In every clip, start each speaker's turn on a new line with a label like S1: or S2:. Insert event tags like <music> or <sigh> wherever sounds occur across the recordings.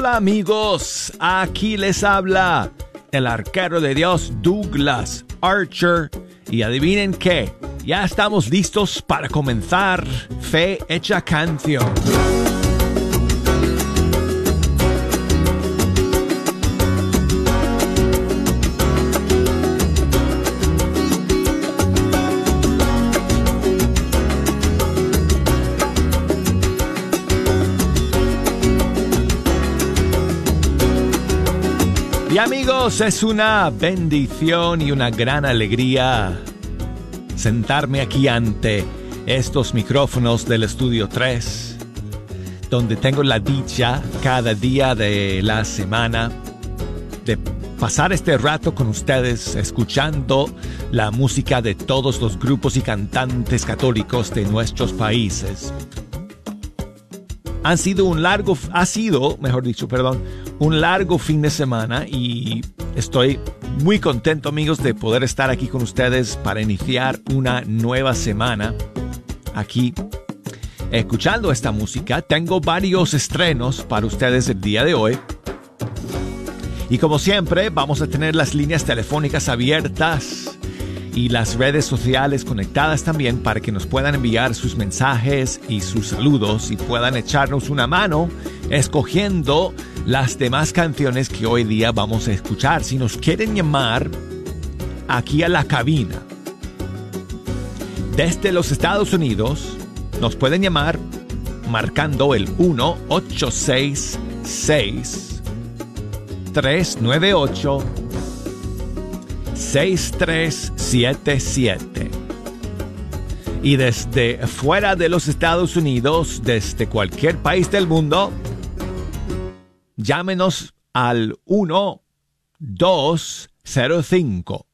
S1: Hola amigos, aquí les habla el arquero de Dios Douglas Archer y adivinen qué, ya estamos listos para comenzar Fe Hecha Canción. Amigos, es una bendición y una gran alegría sentarme aquí ante estos micrófonos del estudio 3, donde tengo la dicha cada día de la semana de pasar este rato con ustedes escuchando la música de todos los grupos y cantantes católicos de nuestros países. Han sido un largo, ha sido, mejor dicho, perdón, un largo fin de semana y estoy muy contento amigos de poder estar aquí con ustedes para iniciar una nueva semana aquí escuchando esta música. Tengo varios estrenos para ustedes el día de hoy. Y como siempre, vamos a tener las líneas telefónicas abiertas y las redes sociales conectadas también para que nos puedan enviar sus mensajes y sus saludos y puedan echarnos una mano escogiendo las demás canciones que hoy día vamos a escuchar. Si nos quieren llamar aquí a la cabina desde los Estados Unidos, nos pueden llamar marcando el 1866 398 6377. Y desde fuera de los Estados Unidos, desde cualquier país del mundo, llámenos al 1 205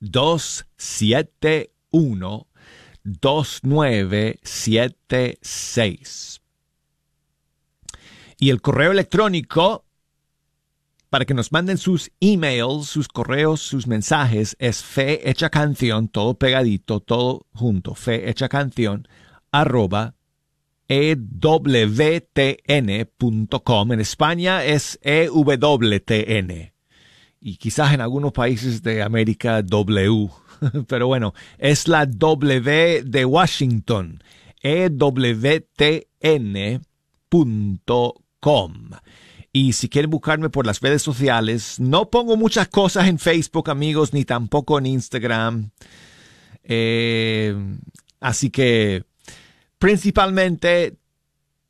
S1: 271 2976. Y el correo electrónico para que nos manden sus emails, sus correos, sus mensajes, es fe hecha canción, todo pegadito, todo junto, fe hecha canción, arroba ewtn.com. En España es EWTN. Y quizás en algunos países de América W. <laughs> Pero bueno, es la W de Washington. EWTN.com. Y si quieren buscarme por las redes sociales, no pongo muchas cosas en Facebook, amigos, ni tampoco en Instagram. Eh, así que principalmente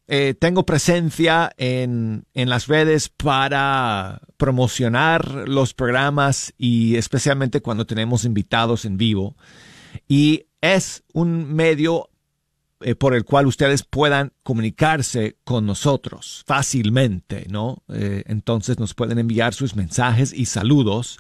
S1: eh, tengo presencia en, en las redes para promocionar los programas y especialmente cuando tenemos invitados en vivo. Y es un medio eh, por el cual ustedes puedan comunicarse con nosotros fácilmente, ¿no? Eh, entonces nos pueden enviar sus mensajes y saludos.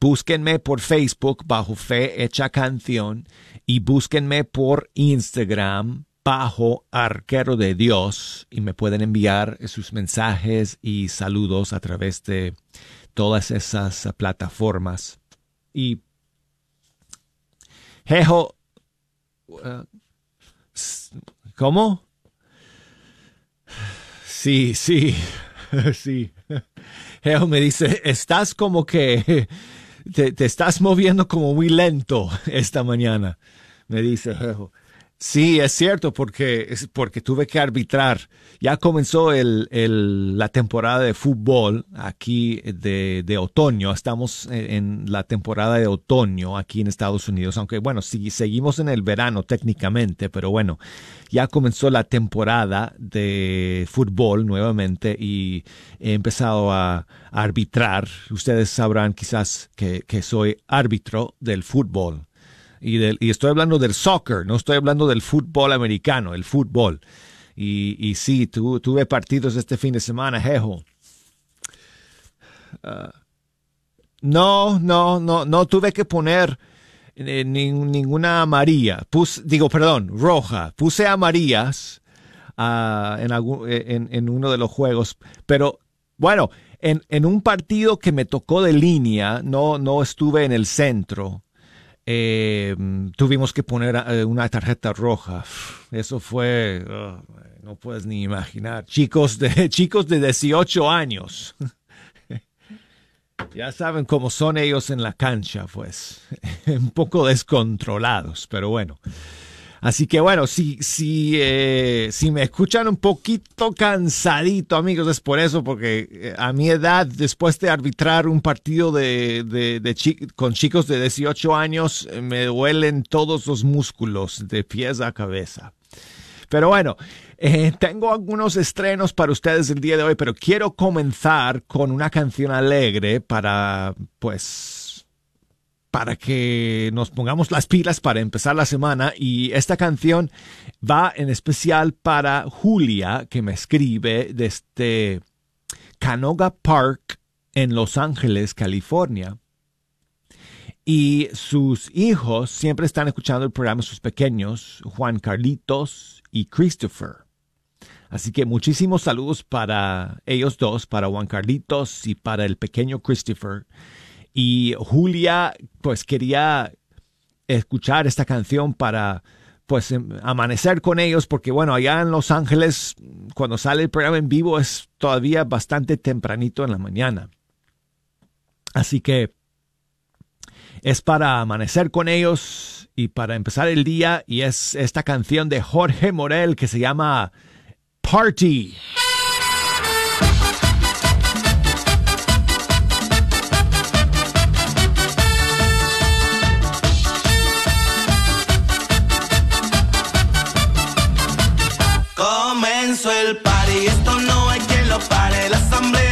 S1: Búsquenme por Facebook bajo Fe Hecha Canción y búsquenme por Instagram bajo Arquero de Dios y me pueden enviar sus mensajes y saludos a través de todas esas plataformas. Y Jejo, ¿Cómo? Sí, sí, <laughs> sí. Geo me dice, estás como que te, estás moviendo como muy lento esta mañana. Me dice. Sí, es cierto, porque, es porque tuve que arbitrar. Ya comenzó el, la temporada de fútbol aquí de, otoño. Estamos en la temporada de otoño aquí en Estados Unidos, aunque bueno, sí, seguimos en el verano técnicamente, pero bueno, ya comenzó la temporada de fútbol nuevamente y he empezado a, a arbitrar. Ustedes sabrán quizás que, que soy árbitro del fútbol y, del, y estoy hablando del soccer, no estoy hablando del fútbol americano, el fútbol. Y, y sí, tu, tuve partidos este fin de semana, jejo. Uh, no, no, no, no tuve que poner eh, ni, ninguna amarilla. Pus, digo, perdón, roja. Puse amarillas uh, en, algún, en, en uno de los juegos, pero bueno, en, en un partido que me tocó de línea, no, no estuve en el centro eh, tuvimos que poner eh, una tarjeta roja. Eso fue, oh, no puedes ni imaginar. Chicos de, <laughs> chicos de 18 años. <laughs> Ya saben cómo son ellos en la cancha, pues. <laughs> Un poco descontrolados, pero bueno. Así que bueno, si, si, eh, si me escuchan un poquito cansadito, amigos, es por eso, porque eh, a mi edad, después de arbitrar un partido de, de, con chicos de 18 años, eh, me duelen todos los músculos de pies a cabeza. Pero bueno, tengo algunos estrenos para ustedes el día de hoy, pero quiero comenzar con una canción alegre para, pues, para que nos pongamos las pilas para empezar la semana y esta canción va en especial para Julia que me escribe desde Canoga Park en Los Ángeles, California. Y sus hijos siempre están escuchando el programa, sus pequeños, Juan Carlitos y Christopher. Así que muchísimos saludos para ellos dos, para Juan Carlitos y para el pequeño Christopher. Y Julia, pues quería escuchar esta canción para pues em, amanecer con ellos porque bueno allá en Los Ángeles cuando sale el programa en vivo es todavía bastante tempranito en la mañana así que es para amanecer con ellos y para empezar el día y es esta canción de Jorge Morel que se llama Party.
S2: Tiempo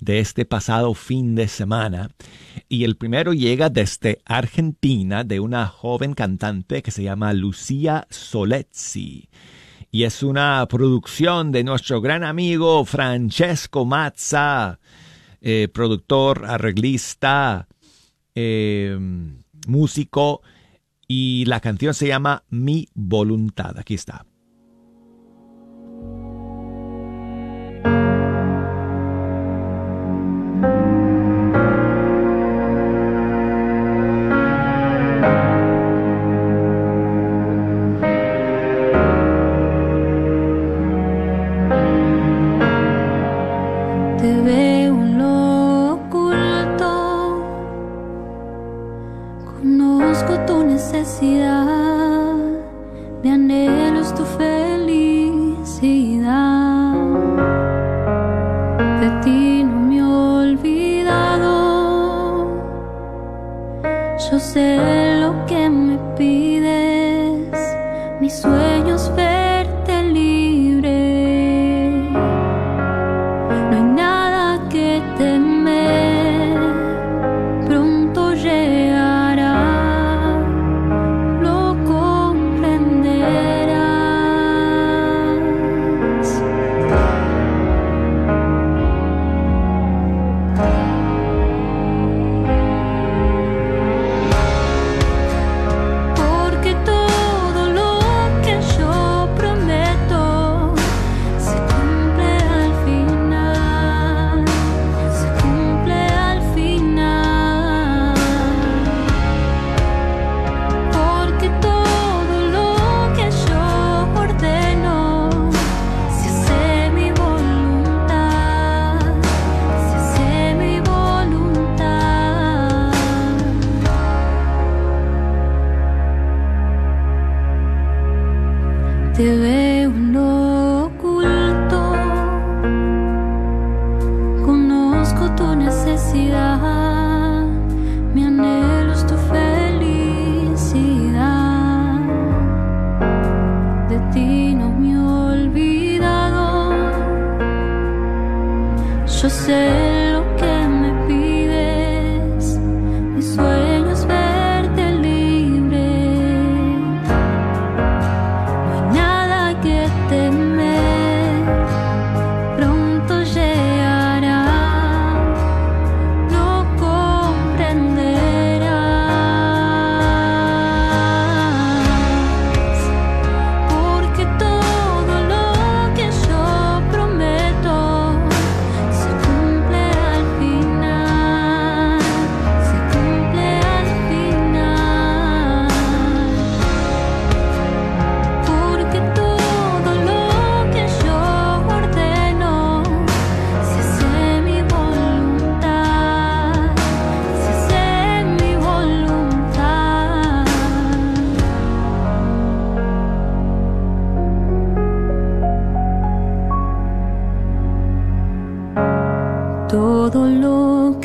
S1: de este pasado fin de semana. Y el primero llega desde Argentina de una joven cantante que se llama Lucía Solezzi. Y es una producción de nuestro gran amigo Francesco Mazza, eh, productor, arreglista, eh, músico
S3: y la canción se llama Mi voluntad. Aquí está.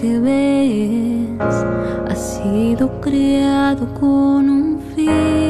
S4: Te daré para vivir.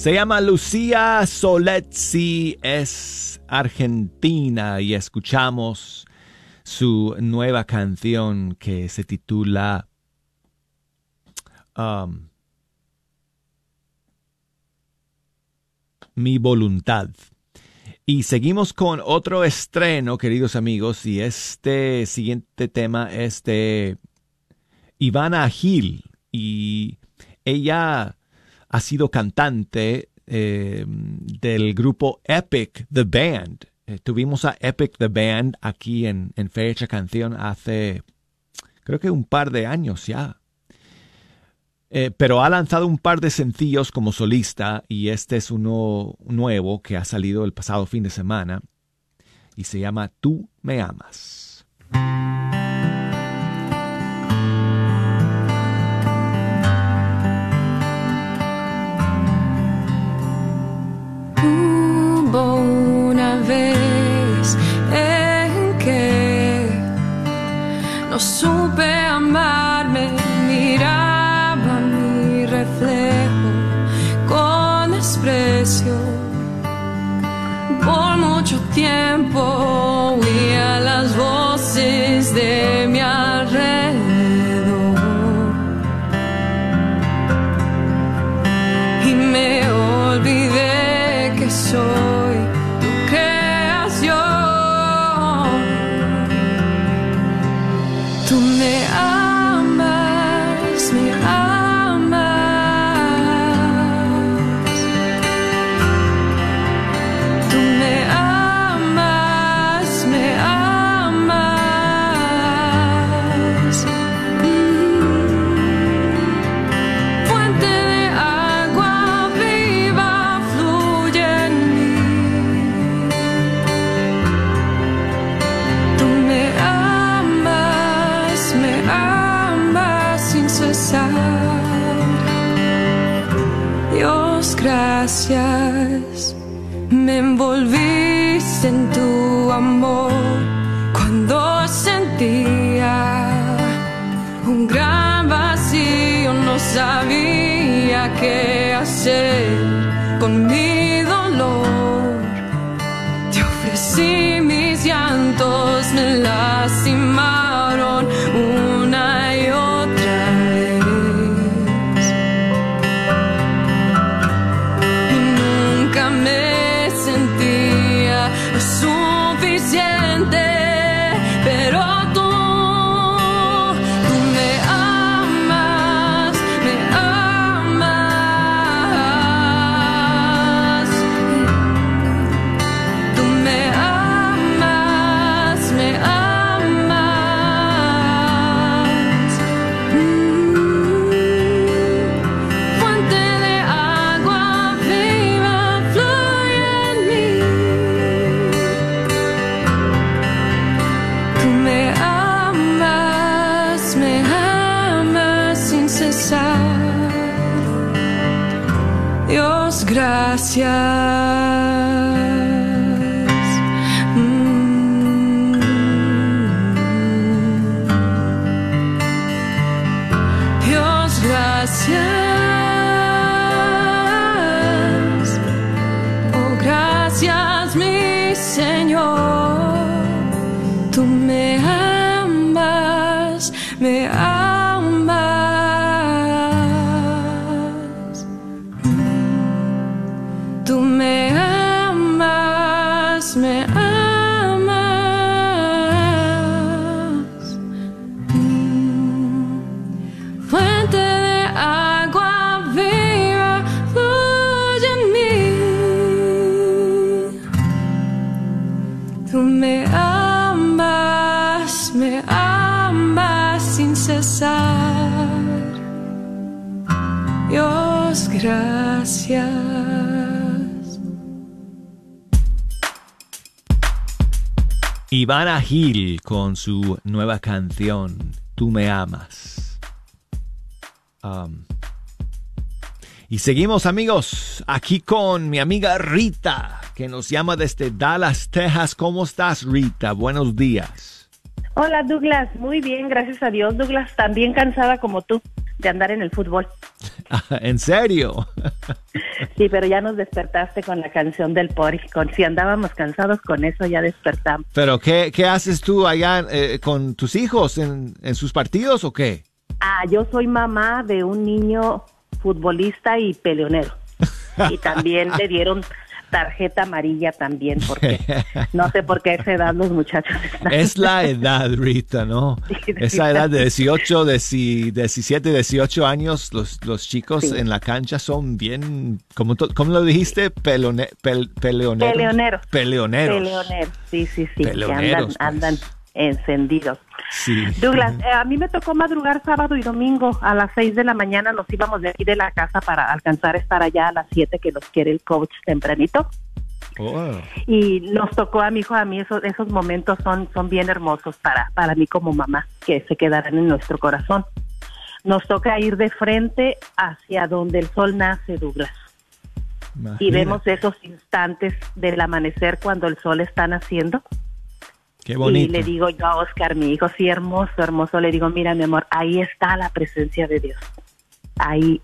S1: Se llama Lucía Soletzi, es argentina y escuchamos su nueva canción que se titula um, Mi voluntad. Y seguimos con otro estreno, queridos amigos, y este siguiente tema es de Ivana Gil, y ella ha sido cantante eh, del grupo Epic The Band. Eh, tuvimos a Epic The Band aquí en, en Fecha Canción hace creo que un par de años ya. Eh, pero ha lanzado un par de sencillos como solista y este es uno nuevo que ha salido el pasado fin de semana y se llama Tú me amas.
S5: No supe amarme, miraba mi reflejo con desprecio. Por mucho tiempo oía las voces gracias.
S1: Ivana Gil con su nueva canción Tú me amas. Y seguimos amigos aquí con mi amiga Rita que nos llama desde Dallas, Texas. ¿Cómo estás Rita? Buenos días.
S6: Hola Douglas, muy bien, gracias a Dios. Douglas, también cansada como tú. de andar en el fútbol. <laughs>
S1: ¿En serio? <laughs>
S6: Sí, pero ya nos despertaste con la canción del Pori. Con, si andábamos cansados con eso, ya despertamos.
S1: ¿Pero qué, qué haces tú allá eh, con tus hijos en, en sus partidos o qué?
S6: Ah, yo soy mamá de un niño futbolista y peleonero. <laughs> Y también le dieron tarjeta amarilla también, porque <laughs> no sé por qué a esa edad los muchachos están...
S1: Es la <laughs> edad, Rita, ¿no?
S6: Sí,
S1: Esa edad de 18, deci- 17, 18 años, los, los chicos
S6: Sí.
S1: en la cancha son bien, ¿cómo, cómo lo dijiste? Pelone, pel- peleoneros.
S6: Peleoneros.
S1: Peleoneros.
S6: Peleoneros, sí, sí, sí, que andan,
S1: pues.
S6: andan encendidos.
S1: Sí.
S6: Douglas, eh, a mí me tocó madrugar sábado y domingo a las 6 de la mañana. Nos íbamos de aquí de la casa para alcanzar a estar allá a las 7 que nos quiere el coach tempranito.
S1: Oh.
S6: Y nos tocó a mi hijo, a mí esos, esos momentos son, son bien hermosos para, para mí como mamá, que se quedarán en nuestro corazón. Nos toca ir de frente hacia donde el sol nace, Douglas. Y vemos esos instantes del amanecer cuando el sol está naciendo.
S1: Qué bonito.
S6: Y le digo yo a Oscar, mi hijo, sí, hermoso, hermoso. Le digo, mira, mi amor, ahí está la presencia de Dios. Ahí.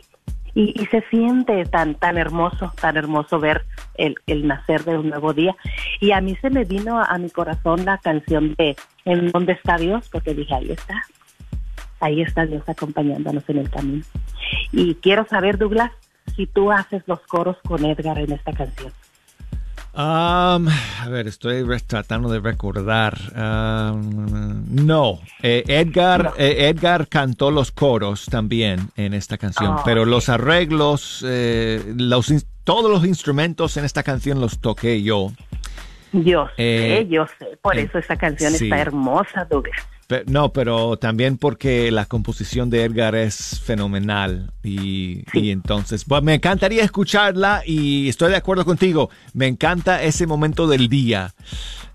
S6: Y, y se siente tan, tan hermoso, tan hermoso ver el, el nacer de un nuevo día. Y a mí se me vino a, a mi corazón la canción de ¿En dónde está Dios? Porque dije, ahí está. Ahí está Dios acompañándonos en el camino. Y quiero saber, Douglas, si tú haces los coros con Edgar en esta canción.
S1: Um, a ver, estoy tratando de recordar. Um, no, Eh, Edgar,
S6: No.
S1: eh, Edgar cantó los coros también en esta canción,
S6: Oh,
S1: pero los arreglos, eh, los, todos los instrumentos en esta canción los toqué yo.
S6: Yo sé, yo sé. Por eso esa canción
S1: sí.
S6: está hermosa, Douglas.
S1: No, pero también porque la composición de Edgar es fenomenal y,
S6: Sí.
S1: y entonces, pues me encantaría escucharla y estoy de acuerdo contigo. Me encanta ese momento del día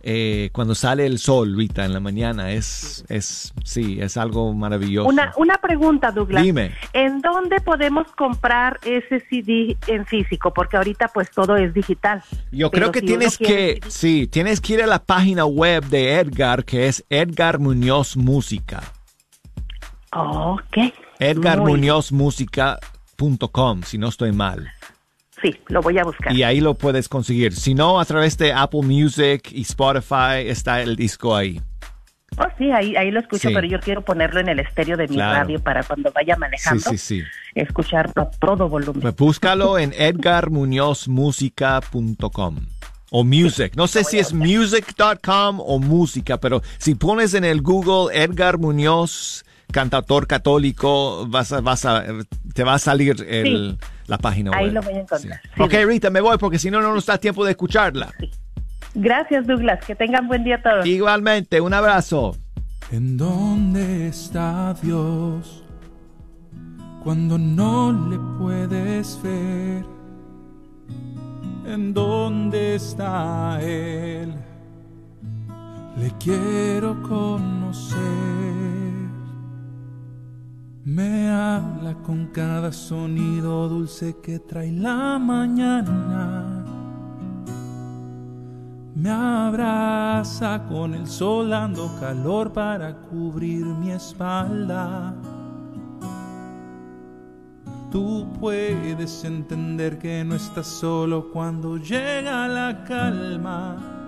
S1: eh, cuando sale el sol, Rita, en la mañana. Es, es, sí, es algo maravilloso.
S6: Una, una pregunta, Douglas.
S1: Dime.
S6: ¿En dónde podemos comprar ese CD en físico? Porque ahorita pues todo es digital.
S1: Yo creo que
S6: si
S1: tienes
S6: quiere
S1: que, sí, tienes que ir a la página web de Edgar, que es Edgar Muñoz Música.
S6: Ok.
S1: Edgar
S6: Muy-
S1: Muñoz Música.com, si no estoy mal.
S6: Sí, lo voy a buscar.
S1: Y ahí lo puedes conseguir. Si no, a través de Apple Music y Spotify está el disco ahí.
S6: Oh, sí, ahí, ahí lo escucho,
S1: Sí.
S6: pero yo quiero ponerlo en el estéreo de mi
S1: Claro.
S6: radio para cuando vaya manejando,
S1: sí, sí.
S6: escucharlo a todo volumen.
S1: Pues búscalo en <laughs> edgarmuñozmusica.com o music. No sé si es music.com o música, pero si pones en el Google Edgar Muñoz, cantautor católico, vas a, vas a, te va a salir el- la página
S6: Ahí
S1: web.
S6: lo voy a encontrar.
S1: Sí.
S6: Sí.
S1: ok, Rita, me voy porque si no, no nos da tiempo de escucharla.
S6: Gracias, Douglas. Que tengan buen día todos.
S1: Igualmente, un abrazo.
S7: ¿En dónde está Dios cuando no le puedes ver? ¿En dónde está Él? Le quiero conocer. Me habla con cada sonido dulce que trae la mañana. Me abraza con el sol dando calor para cubrir mi espalda. Tú puedes entender que no estás solo cuando llega la calma.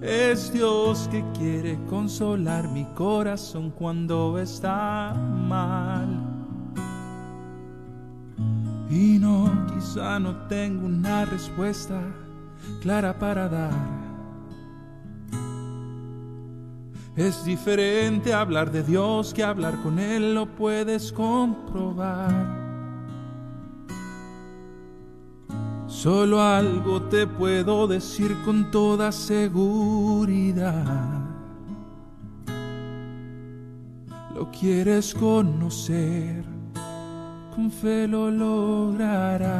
S7: Es Dios que quiere consolar mi corazón cuando está mal. Y no, quizá no tengo una respuesta clara para dar. Es diferente hablar de Dios que hablar con Él, lo puedes comprobar. Solo algo te puedo decir con toda seguridad. Lo quieres conocer, con fe lo lograrás.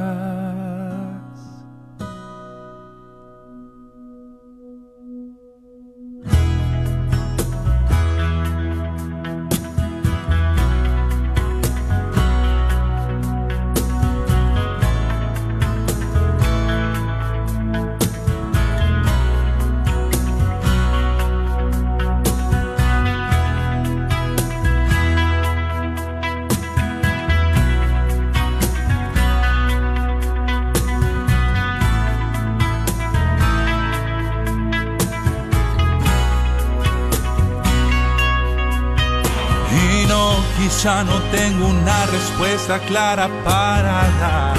S7: Quizá no tengo una respuesta clara para dar.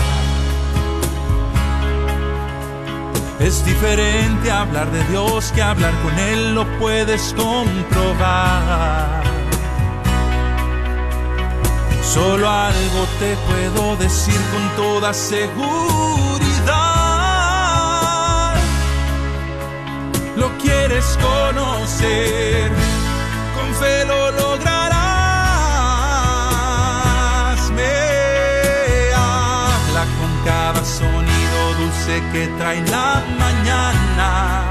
S7: Es diferente hablar de Dios que hablar con Él, lo puedes comprobar. Solo algo te puedo decir con toda seguridad. Lo quieres conocer, con fe lo lograrás. Dulce que trae la mañana.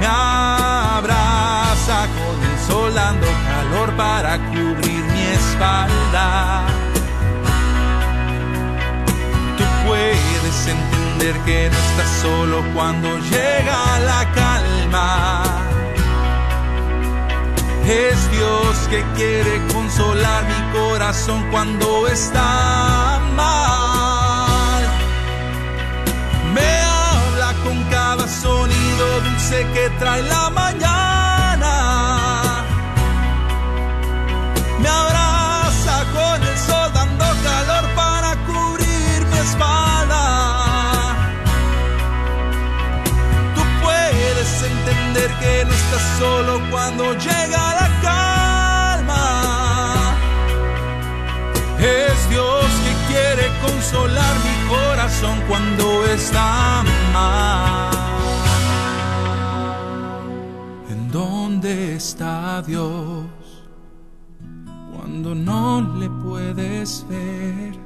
S7: Me abraza con el sol dando calor para cubrir mi espalda. Tú puedes entender que no estás solo cuando llega la calma. Es Dios que quiere consolar mi corazón cuando está mal. Cada sonido dulce que trae la mañana. Me abraza con el sol dando calor para cubrir mi espalda. Tú puedes entender que no estás solo cuando llega la calma. Es Dios que quiere consolar mi corazón cuando está mal. Está Dios cuando no le puedes ver?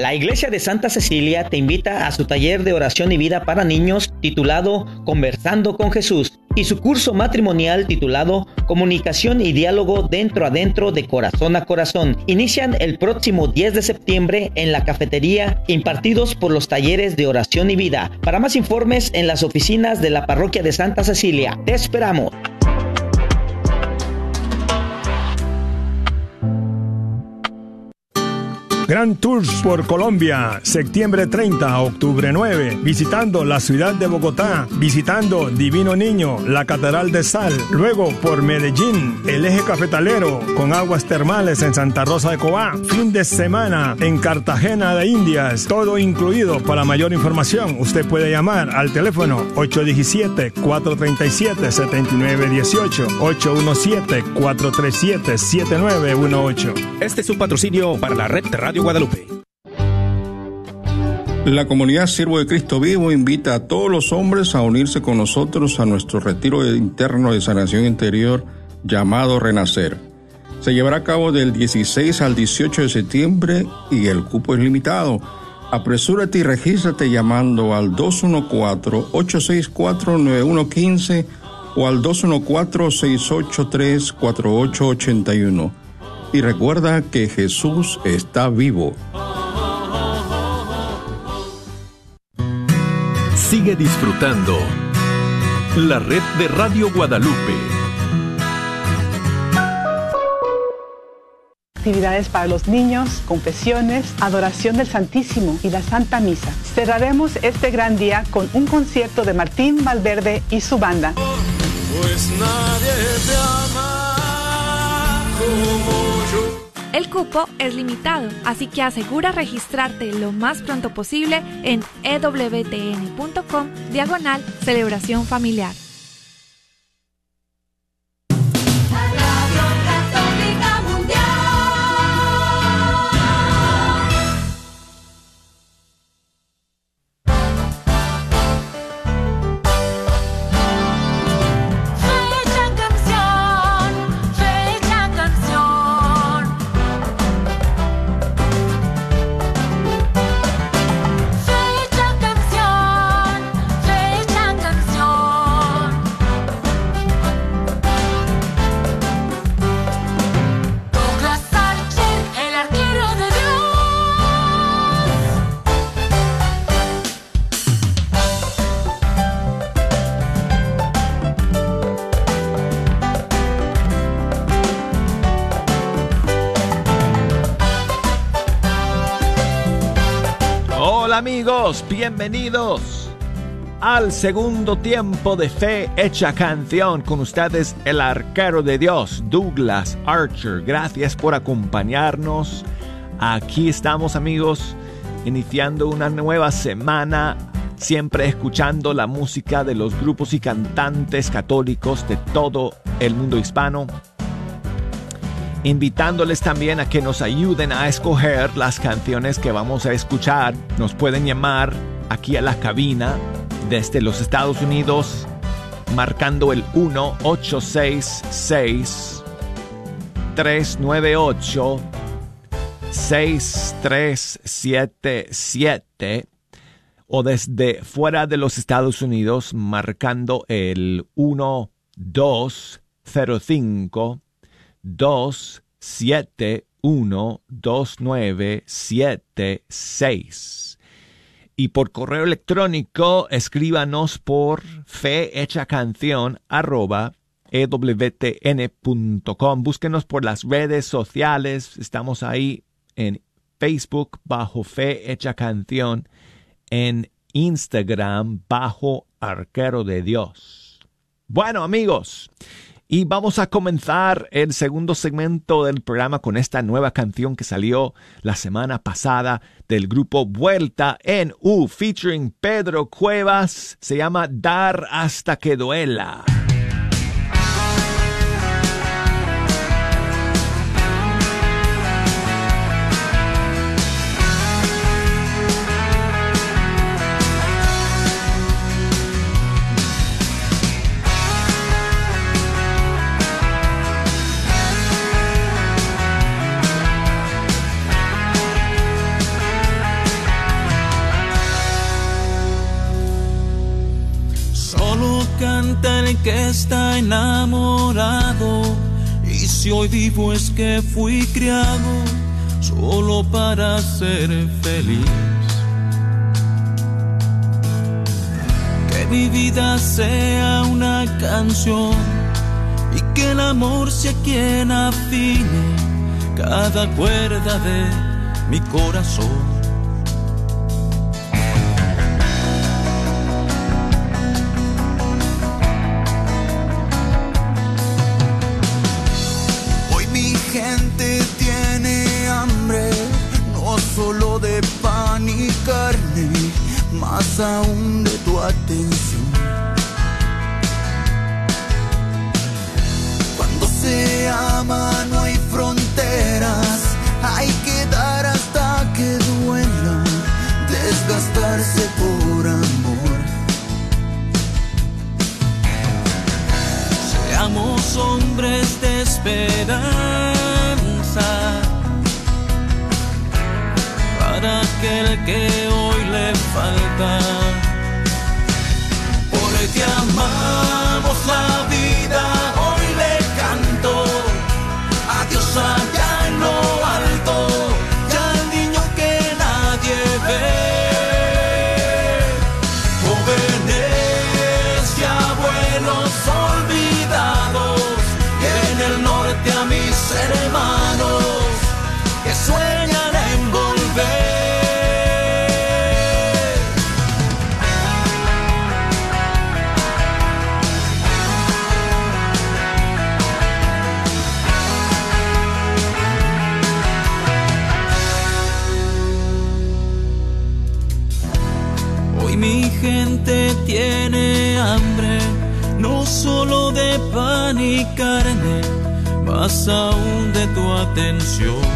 S8: La Iglesia de Santa Cecilia te invita a su taller de oración y vida para niños titulado Conversando con Jesús y su curso matrimonial titulado Comunicación y Diálogo dentro a dentro de corazón a corazón. Inician el próximo 10 de septiembre en la cafetería impartidos por los talleres de oración y vida. Para más informes en las oficinas de la parroquia de Santa Cecilia. Te esperamos.
S9: Grand Tours por Colombia, septiembre 30 a octubre 9, visitando la ciudad de Bogotá, visitando Divino Niño, la Catedral de Sal, luego por Medellín, el eje cafetalero, con aguas termales en Santa Rosa de Cobá, fin de semana en Cartagena de Indias, todo incluido. Para mayor información, usted puede llamar al teléfono 817-437-7918, 817-437-7918.
S10: Este es un patrocinio para la red de Guadalupe.
S11: La comunidad Siervo de Cristo Vivo invita a todos los hombres a unirse con nosotros a nuestro retiro interno de sanación interior llamado Renacer. Se llevará a cabo del 16 al 18 de septiembre y el cupo es limitado. Apresúrate y regístrate llamando al 214-864-9115 o al 214-683-4881. Y recuerda que Jesús está vivo.
S12: Sigue disfrutando la red de Radio Guadalupe.
S13: Actividades para los niños, confesiones, adoración del Santísimo y la Santa Misa. Cerraremos este gran día con un concierto de Martín Valverde y su banda.
S14: Pues nadie te ama como.
S15: El cupo es limitado, así que asegura registrarte lo más pronto posible en ewtn.com diagonal celebración familiar.
S1: Bienvenidos al segundo tiempo de Fe Hecha Canción con ustedes el arquero de Dios, Douglas Archer. Gracias por acompañarnos. Aquí estamos amigos, iniciando una nueva semana, siempre escuchando la música de los grupos y cantantes católicos de todo el mundo hispano invitándoles también a que nos ayuden a escoger las canciones que vamos a escuchar. Nos pueden llamar aquí a la cabina desde los Estados Unidos marcando el 1866 398 6377 o desde fuera de los Estados Unidos marcando el 1205 2712976. Y por correo electrónico, escríbanos por fehechacanción arroba ewtn.com. Búsquenos por las redes sociales. Estamos ahí en Facebook bajo Fe Hecha Canción, en Instagram bajo Arquero de Dios. Bueno amigos, y vamos a comenzar el segundo segmento del programa con esta nueva canción que salió la semana pasada del grupo Vuelta en U featuring Pedro Cuevas. Se llama Dar hasta que duela.
S16: Que está enamorado. Y si hoy vivo es que fui criado solo para ser feliz. Que mi vida sea una canción y que el amor sea quien afine cada cuerda de mi corazón.
S2: Gente tiene hambre, no solo de pan y carne, más aún de tu atención. Cuando se ama no hay fronteras, hay que dar hasta que duela, desgastarse por amor.
S16: Seamos hombres de esperanza para aquel que hoy le falta. Más aún de tu atención.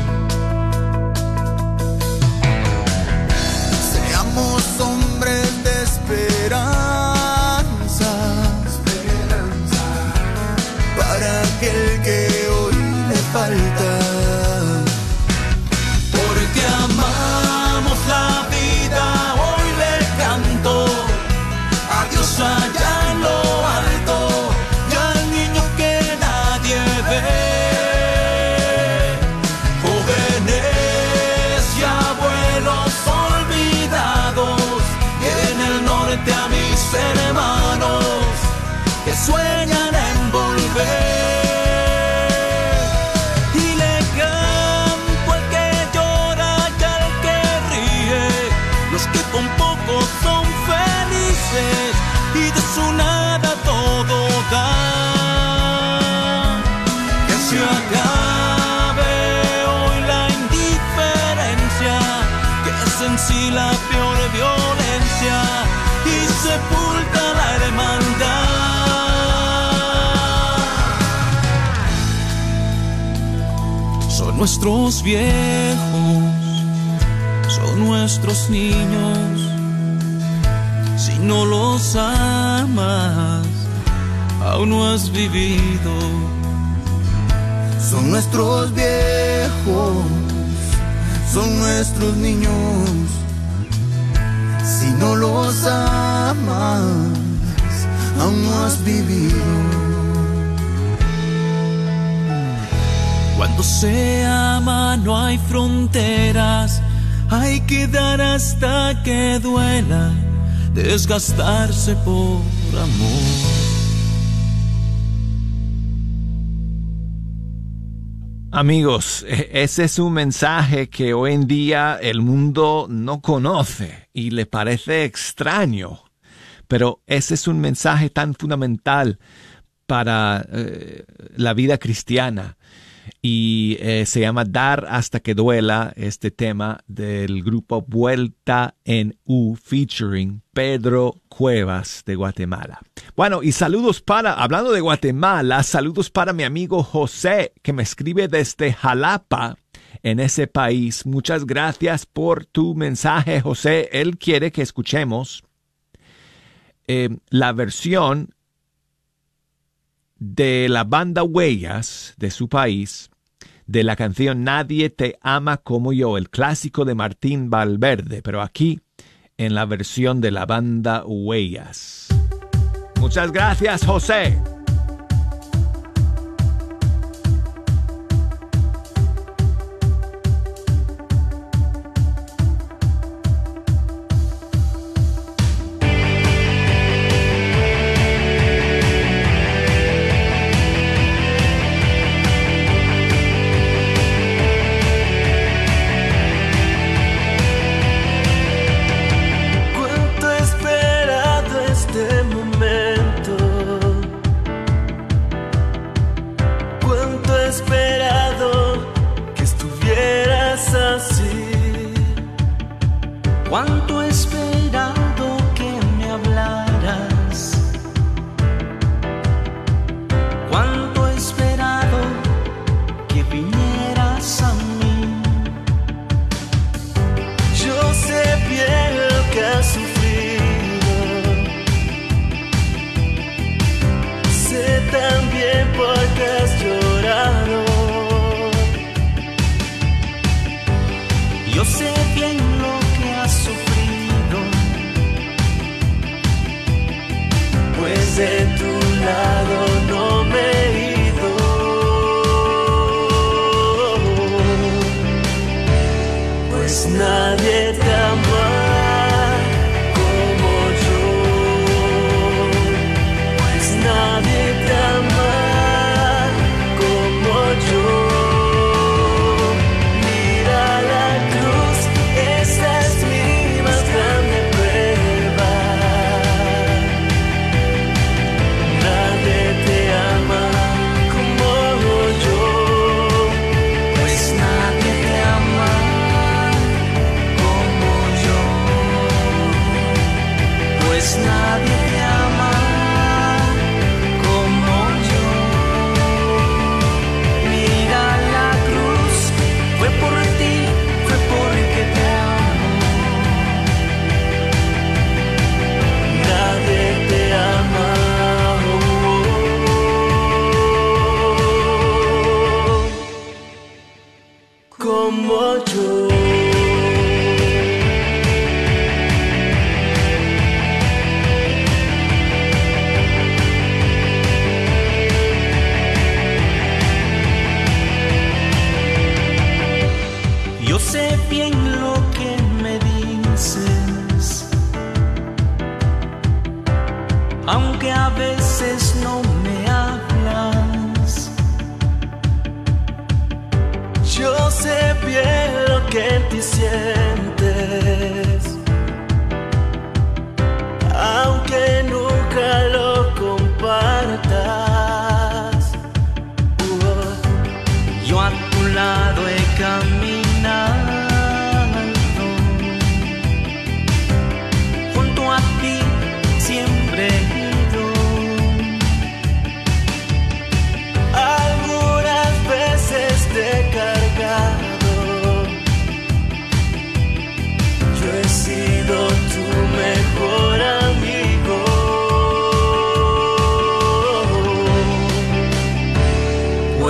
S2: que
S16: con poco son felices y de su nada todo da. Que se acabe hoy la indiferencia, que es en sí la peor violencia y sepulta la hermandad. nuestros viejos nuestros niños. Si no los amas, aún no has vivido.
S17: Son nuestros viejos, son nuestros niños. Si no los amas, aún no has vivido.
S16: Cuando se ama no hay fronteras, hay que dar hasta que duela, desgastarse por amor.
S18: Amigos, e- ese es un mensaje que hoy en día el mundo no conoce y le parece extraño, pero ese es un mensaje tan fundamental para eh, la vida cristiana y eh, se llama Dar hasta que duela, este tema del grupo Vuelta en U featuring Pedro Cuevas de Guatemala. Bueno, y saludos para, hablando de Guatemala, saludos para mi amigo José que me escribe desde Jalapa en ese país. Muchas gracias por tu mensaje, José. Él quiere que escuchemos eh, la versión de la banda Huellas de su país de la canción Nadie te ama como yo, el clásico de Martín Valverde, pero aquí en la versión de la banda Huellas. Muchas gracias, José.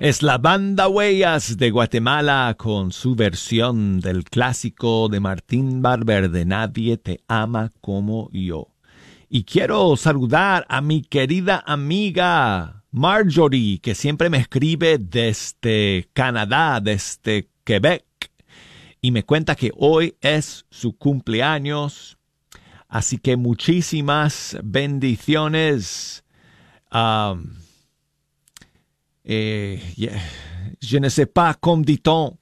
S16: Es la
S1: banda Huellas de Guatemala con su versión del clásico de Martín Barber de Nadie te ama como yo. Y quiero saludar a mi querida amiga Marjorie, que siempre me escribe desde Canadá, desde Quebec, y me cuenta que hoy es su cumpleaños. Así que muchísimas bendiciones. Eh. Je ne sais pas comment dit-on.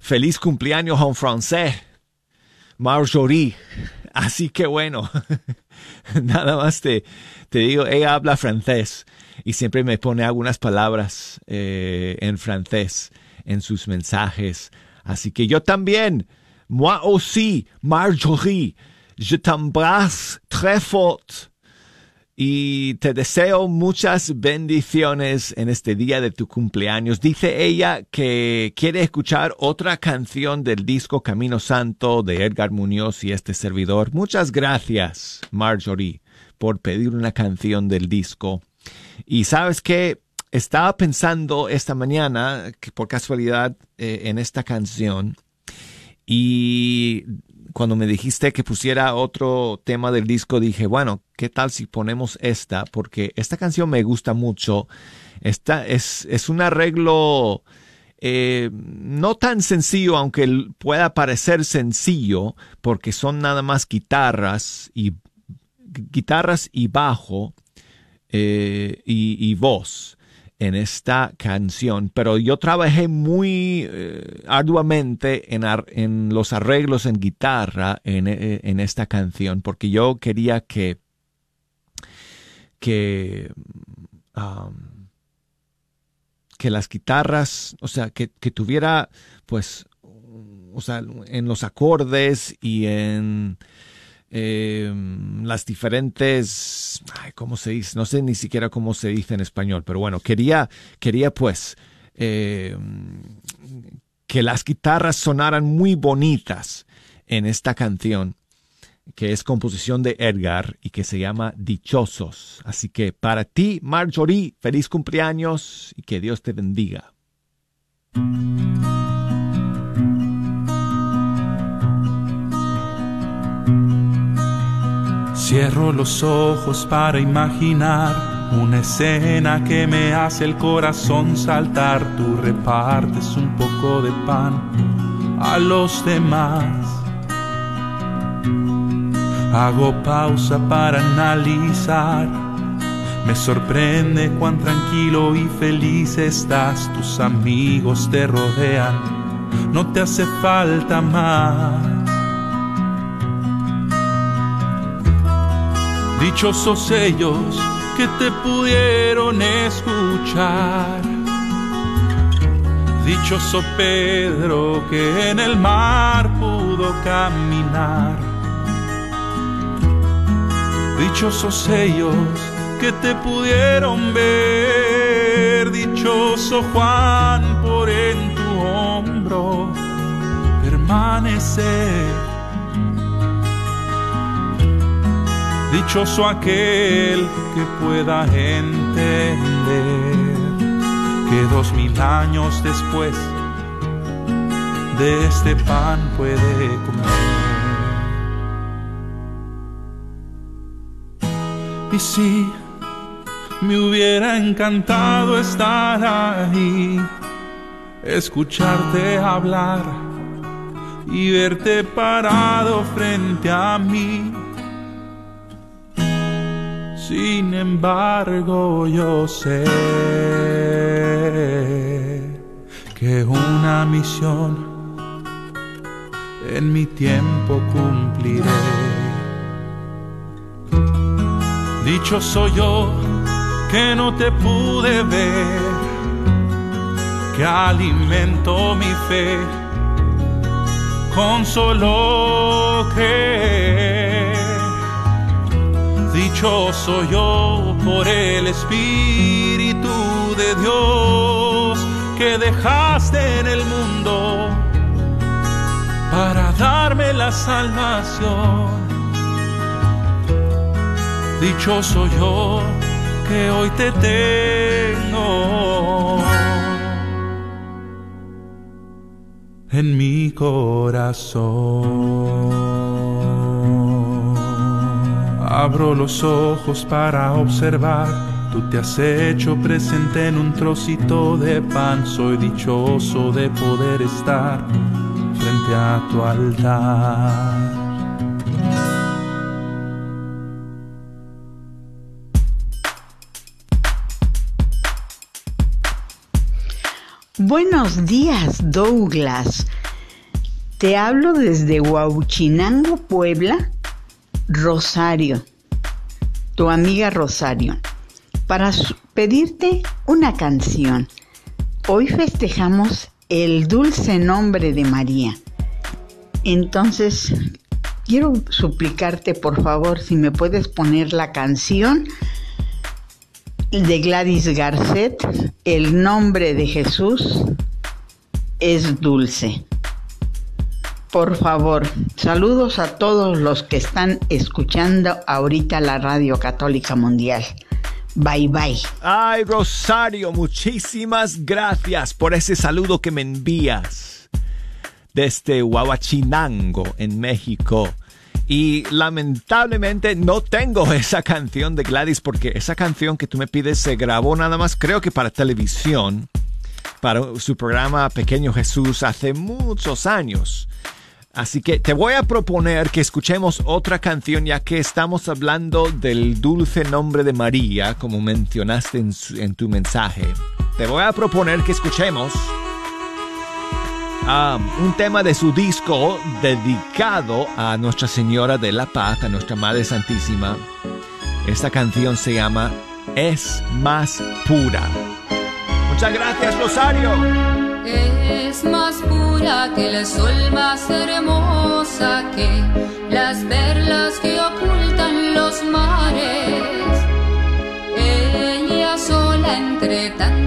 S1: Feliz cumpleaños en francés. Marjorie. Así que bueno, <laughs> nada más te, te digo, ella habla francés y siempre me pone algunas palabras eh, en francés en sus mensajes. Así que yo también, moi aussi, Marjorie, je t'embrasse très fort y te deseo muchas bendiciones en este día de tu cumpleaños. Dice ella que quiere escuchar otra canción del disco Camino Santo de Edgar Muñoz y este servidor. Muchas gracias, Marjorie, por pedir una canción del disco. Y sabes que estaba pensando esta mañana, que por casualidad, eh, en esta canción. Y cuando me dijiste que pusiera otro tema del disco, dije, bueno, ¿qué tal si ponemos esta? Porque esta canción me gusta mucho. Esta es, es un arreglo eh, no tan sencillo, aunque pueda parecer sencillo, porque son nada más guitarras y guitarras y bajo eh, y, y voz en esta canción, pero yo trabajé muy eh, arduamente en, en los arreglos en guitarra en, eh, en esta canción, porque yo quería que, que, um, que las guitarras, o sea, que, que tuviera, pues, o sea, en los acordes y en eh, las diferentes, ¿cómo se dice? No sé ni siquiera cómo se dice en español, pero bueno, quería, quería pues eh, que las guitarras sonaran muy bonitas en esta canción, que es composición de Edgar y que se llama Dichosos. Así que para ti, Marjorie, feliz cumpleaños y que Dios te bendiga.
S7: Cierro los ojos para imaginar una escena que me hace el corazón saltar. Tú repartes un poco de pan a los demás. Hago pausa para analizar. Me sorprende cuán tranquilo y feliz estás. Tus amigos te rodean. No te hace falta más. Dichosos ellos que te pudieron escuchar. Dichoso Pedro que en el mar pudo caminar. Dichosos ellos que te pudieron ver. Dichoso Juan por en tu hombro permanecer. Dichoso aquel que pueda entender que dos mil años después de este pan puede comer. Y si me hubiera encantado estar ahí, escucharte hablar y verte parado frente a mí. Sin embargo, yo sé que una misión en mi tiempo cumpliré. Dicho soy yo que no te pude ver, que alimento mi fe con solo. Dichoso yo por el Espíritu de Dios que dejaste en el mundo para darme la salvación. Dichoso yo que hoy te tengo en mi corazón. Abro los ojos para observar, tú te has hecho presente en un trocito de pan, soy dichoso de poder estar frente a tu altar.
S19: Buenos días, Douglas. Te hablo desde Huauchinango, Puebla, Rosario, tu amiga Rosario, para pedirte una canción. Hoy festejamos el dulce nombre de María. Entonces, quiero suplicarte, por favor, si me puedes poner la canción de Gladys Garcet, El nombre de Jesús es dulce. Por favor, saludos a todos los que están escuchando ahorita la Radio Católica Mundial. Bye bye.
S1: Ay, Rosario, muchísimas gracias por ese saludo que me envías desde Huachinango, en México. Y lamentablemente no tengo <laughs> esa canción de Gladys porque esa canción que tú me pides se grabó nada más, creo que para televisión, para su programa Pequeño Jesús hace muchos años. Así que te voy a proponer que escuchemos otra canción ya que estamos hablando del dulce nombre de María, como mencionaste en, tu mensaje. Te voy a proponer que escuchemos un tema de su disco dedicado a Nuestra Señora de la Paz, a Nuestra Madre Santísima. Esta canción se llama Es más pura. Muchas gracias, Rosario.
S3: Es más pura que el sol, más hermosa que las perlas que ocultan los mares. Ella sola entre tantos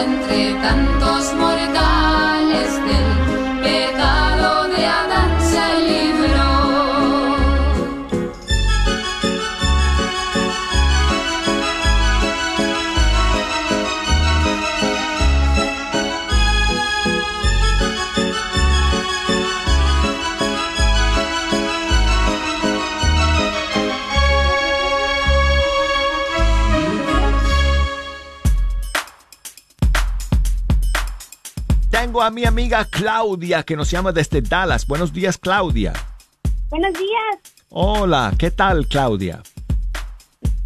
S3: entre tantos
S1: Tengo a mi amiga Claudia que nos llama desde Dallas. Buenos días, Claudia.
S20: Buenos días.
S1: Hola, ¿qué tal, Claudia?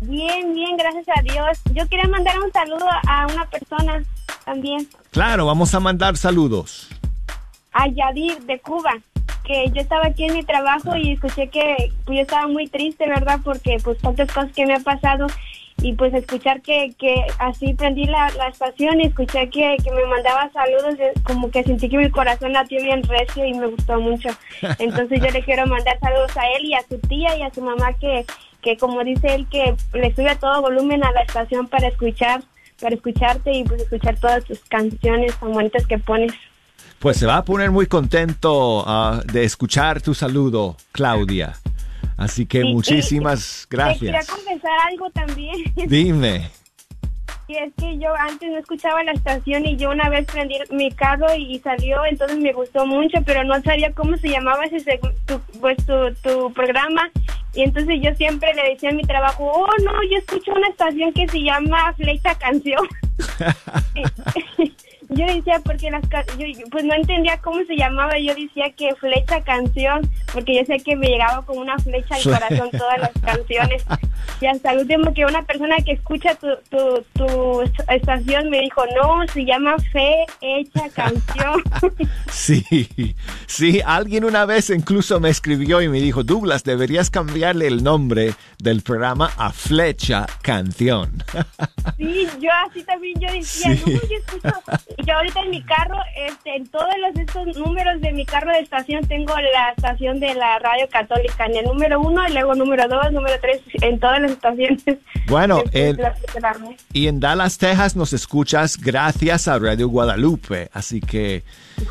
S20: Bien, bien, gracias a Dios. Yo quería mandar un saludo a una persona también,
S1: Claro, vamos a mandar saludos.
S20: a Yadir de Cuba, que yo estaba aquí en mi trabajo y escuché que pues, yo estaba muy triste, ¿verdad? Porque pues tantas cosas que me han pasado y pues escuchar que, que así prendí la, la estación y escuché que, que me mandaba saludos, como que sentí que mi corazón latió bien recio y me gustó mucho. <laughs> Entonces yo le quiero mandar saludos a él y a su tía y a su mamá que, que como dice él, que le sube a todo volumen a la estación para escuchar, para escucharte y pues escuchar todas tus canciones tan bonitas que pones.
S1: Pues se va a poner muy contento ah, de escuchar tu saludo, Claudia. Así que
S20: y-
S1: muchísimas
S20: Te quería
S1: gracias.
S20: confesar algo también. <laughs>
S1: Dime.
S20: Y es que yo antes no escuchaba la estación y yo una vez prendí mi carro y salió, entonces me gustó mucho, pero no sabía cómo se llamaba ese tu, pues tu, tu programa. Y entonces yo siempre le decía en mi trabajo, oh no, yo escucho una estación que se llama Flecha Canción. <laughs> <laughs> yo decía porque las yo, yo, pues no entendía cómo se llamaba, yo decía que Flecha Canción, porque yo sé que me llegaba como una flecha al corazón todas las <laughs> canciones. Y hasta el último que una persona que escucha tu, tu, tu estación me dijo, no, se llama Fe Hecha Canción. <laughs>
S1: Sí, sí, alguien una vez incluso me escribió y me dijo, Douglas, deberías cambiarle el nombre del programa a Flecha Canción.
S20: Sí, yo así también yo decía,
S1: Sí.
S20: no, yo escucho. Yo ahorita en mi carro, este, en todos los estos números de mi carro de estación tengo la estación de la radio católica, en el número uno y luego número dos, número tres, en todas las estaciones.
S1: Bueno,
S20: Este, que darme.
S1: y en Dallas, Texas nos escuchas gracias a Radio Guadalupe, así que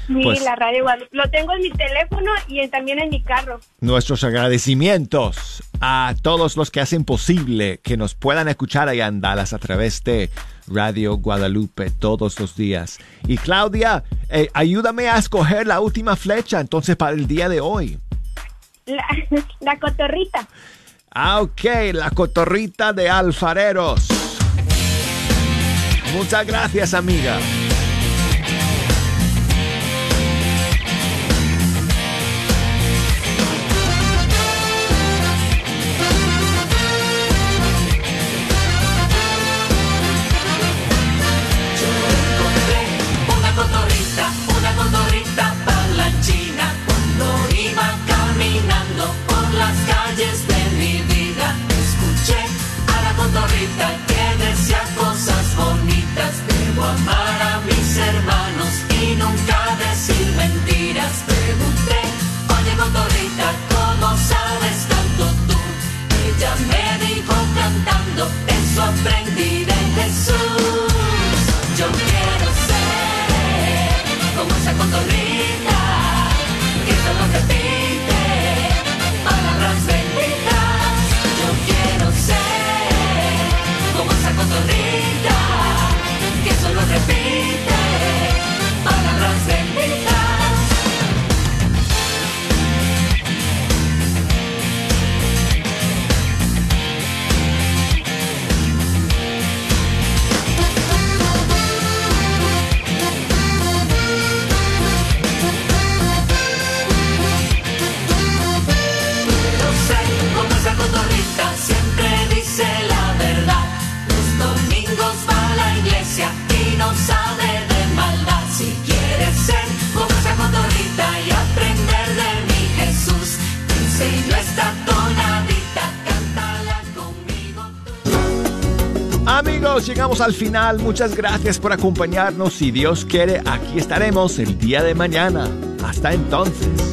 S20: Sí,
S1: pues
S20: la radio Guadalupe. Lo tengo en mi teléfono y en- también en mi carro.
S1: nuestros agradecimientos a todos los que hacen posible que nos puedan escuchar allá en Dallas a través de Radio Guadalupe todos los días. Y Claudia, eh, ayúdame a escoger la última flecha entonces para el día de hoy.
S20: La, <laughs> la cotorrita.
S1: Ah, ok, la cotorrita de alfareros. Muchas gracias, amiga.
S16: bonita, que decía cosas bonitas. Debo amar a mis hermanos y nunca decir mentiras. Pregunté, oye Motorita, ¿cómo sabes tanto tú? Ella me dijo cantando,
S1: eso aprendí. Llegamos al final. Muchas gracias por acompañarnos. Si Dios quiere, aquí estaremos el día de mañana. Hasta entonces.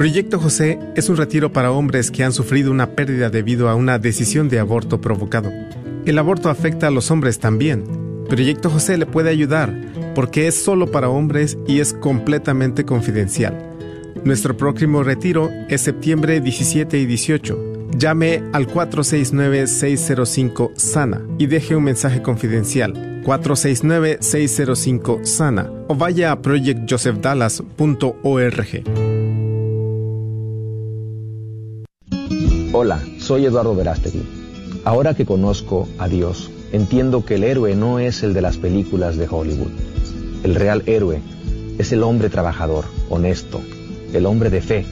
S21: Proyecto José es un retiro para hombres que han sufrido una pérdida debido a una decisión de aborto provocado. El aborto afecta a los hombres también. Proyecto José le puede ayudar porque es solo para hombres y es completamente confidencial. Nuestro próximo retiro es septiembre 17 y 18. Llame al 469-605-SANA y deje un mensaje confidencial. 469-605-SANA o vaya a projectjosephdallas.org.
S22: Hola, soy Eduardo Verástegui. Ahora que conozco a Dios, entiendo que el héroe no es el de las películas de Hollywood. El real héroe es el hombre trabajador, honesto, el hombre de fe,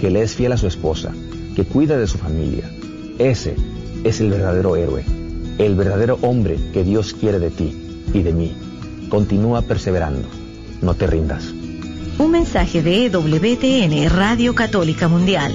S22: que le es fiel a su esposa, que cuida de su familia. Ese es el verdadero héroe, el verdadero hombre que Dios quiere de ti y de mí. Continúa perseverando, no te rindas.
S23: Un mensaje de EWTN Radio Católica Mundial.